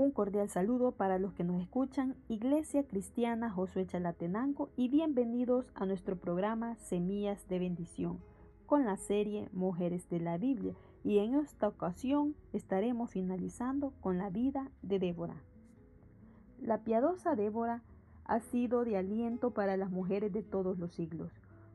Un cordial saludo para los que nos escuchan, Iglesia Cristiana Josué Chalatenango, y bienvenidos a nuestro programa Semillas de Bendición con la serie Mujeres de la Biblia. Y en esta ocasión estaremos finalizando con la vida de Débora. La piadosa Débora ha sido de aliento para las mujeres de todos los siglos.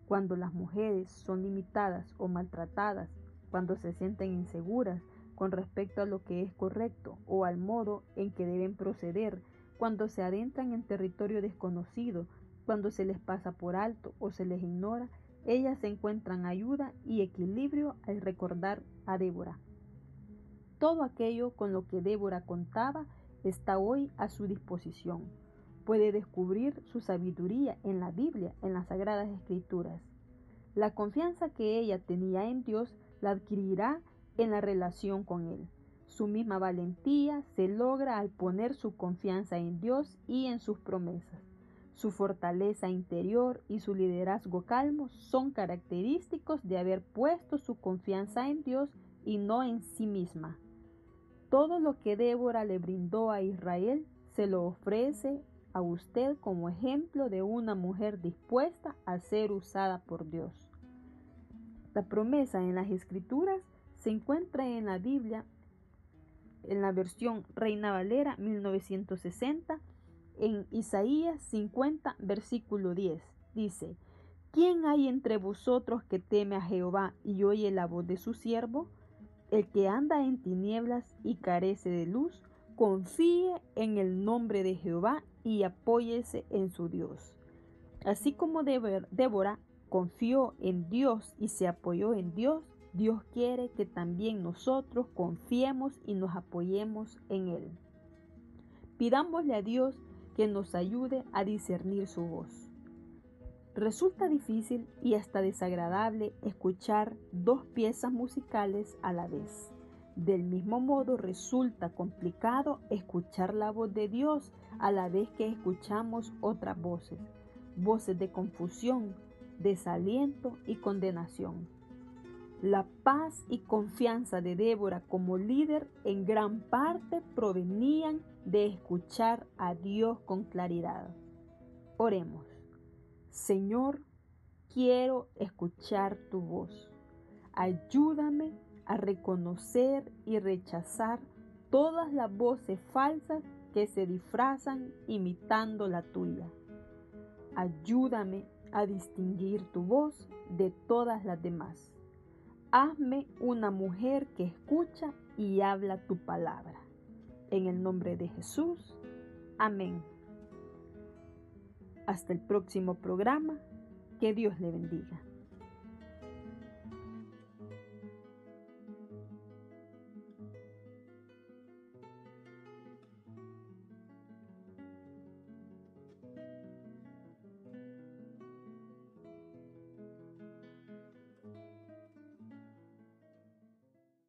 Cuando las mujeres son limitadas o maltratadas, cuando se sienten inseguras, con respecto a lo que es correcto o al modo en que deben proceder cuando se adentran en territorio desconocido, cuando se les pasa por alto o se les ignora, ellas encuentran ayuda y equilibrio al recordar a Débora. Todo aquello con lo que Débora contaba está hoy a su disposición. Puede descubrir su sabiduría en la Biblia, en las Sagradas Escrituras. La confianza que ella tenía en Dios la adquirirá en la relación con Él. Su misma valentía se logra al poner su confianza en Dios y en sus promesas. Su fortaleza interior y su liderazgo calmo son característicos de haber puesto su confianza en Dios y no en sí misma. Todo lo que Débora le brindó a Israel se lo ofrece a usted como ejemplo de una mujer dispuesta a ser usada por Dios. La promesa en las escrituras se encuentra en la Biblia, en la versión Reina Valera 1960, en Isaías 50, versículo 10. Dice, ¿quién hay entre vosotros que teme a Jehová y oye la voz de su siervo? El que anda en tinieblas y carece de luz, confíe en el nombre de Jehová y apóyese en su Dios. Así como Débora confió en Dios y se apoyó en Dios, Dios quiere que también nosotros confiemos y nos apoyemos en Él. Pidámosle a Dios que nos ayude a discernir su voz. Resulta difícil y hasta desagradable escuchar dos piezas musicales a la vez. Del mismo modo resulta complicado escuchar la voz de Dios a la vez que escuchamos otras voces, voces de confusión, desaliento y condenación. La paz y confianza de Débora como líder en gran parte provenían de escuchar a Dios con claridad. Oremos. Señor, quiero escuchar tu voz. Ayúdame a reconocer y rechazar todas las voces falsas que se disfrazan imitando la tuya. Ayúdame a distinguir tu voz de todas las demás. Hazme una mujer que escucha y habla tu palabra. En el nombre de Jesús. Amén. Hasta el próximo programa. Que Dios le bendiga.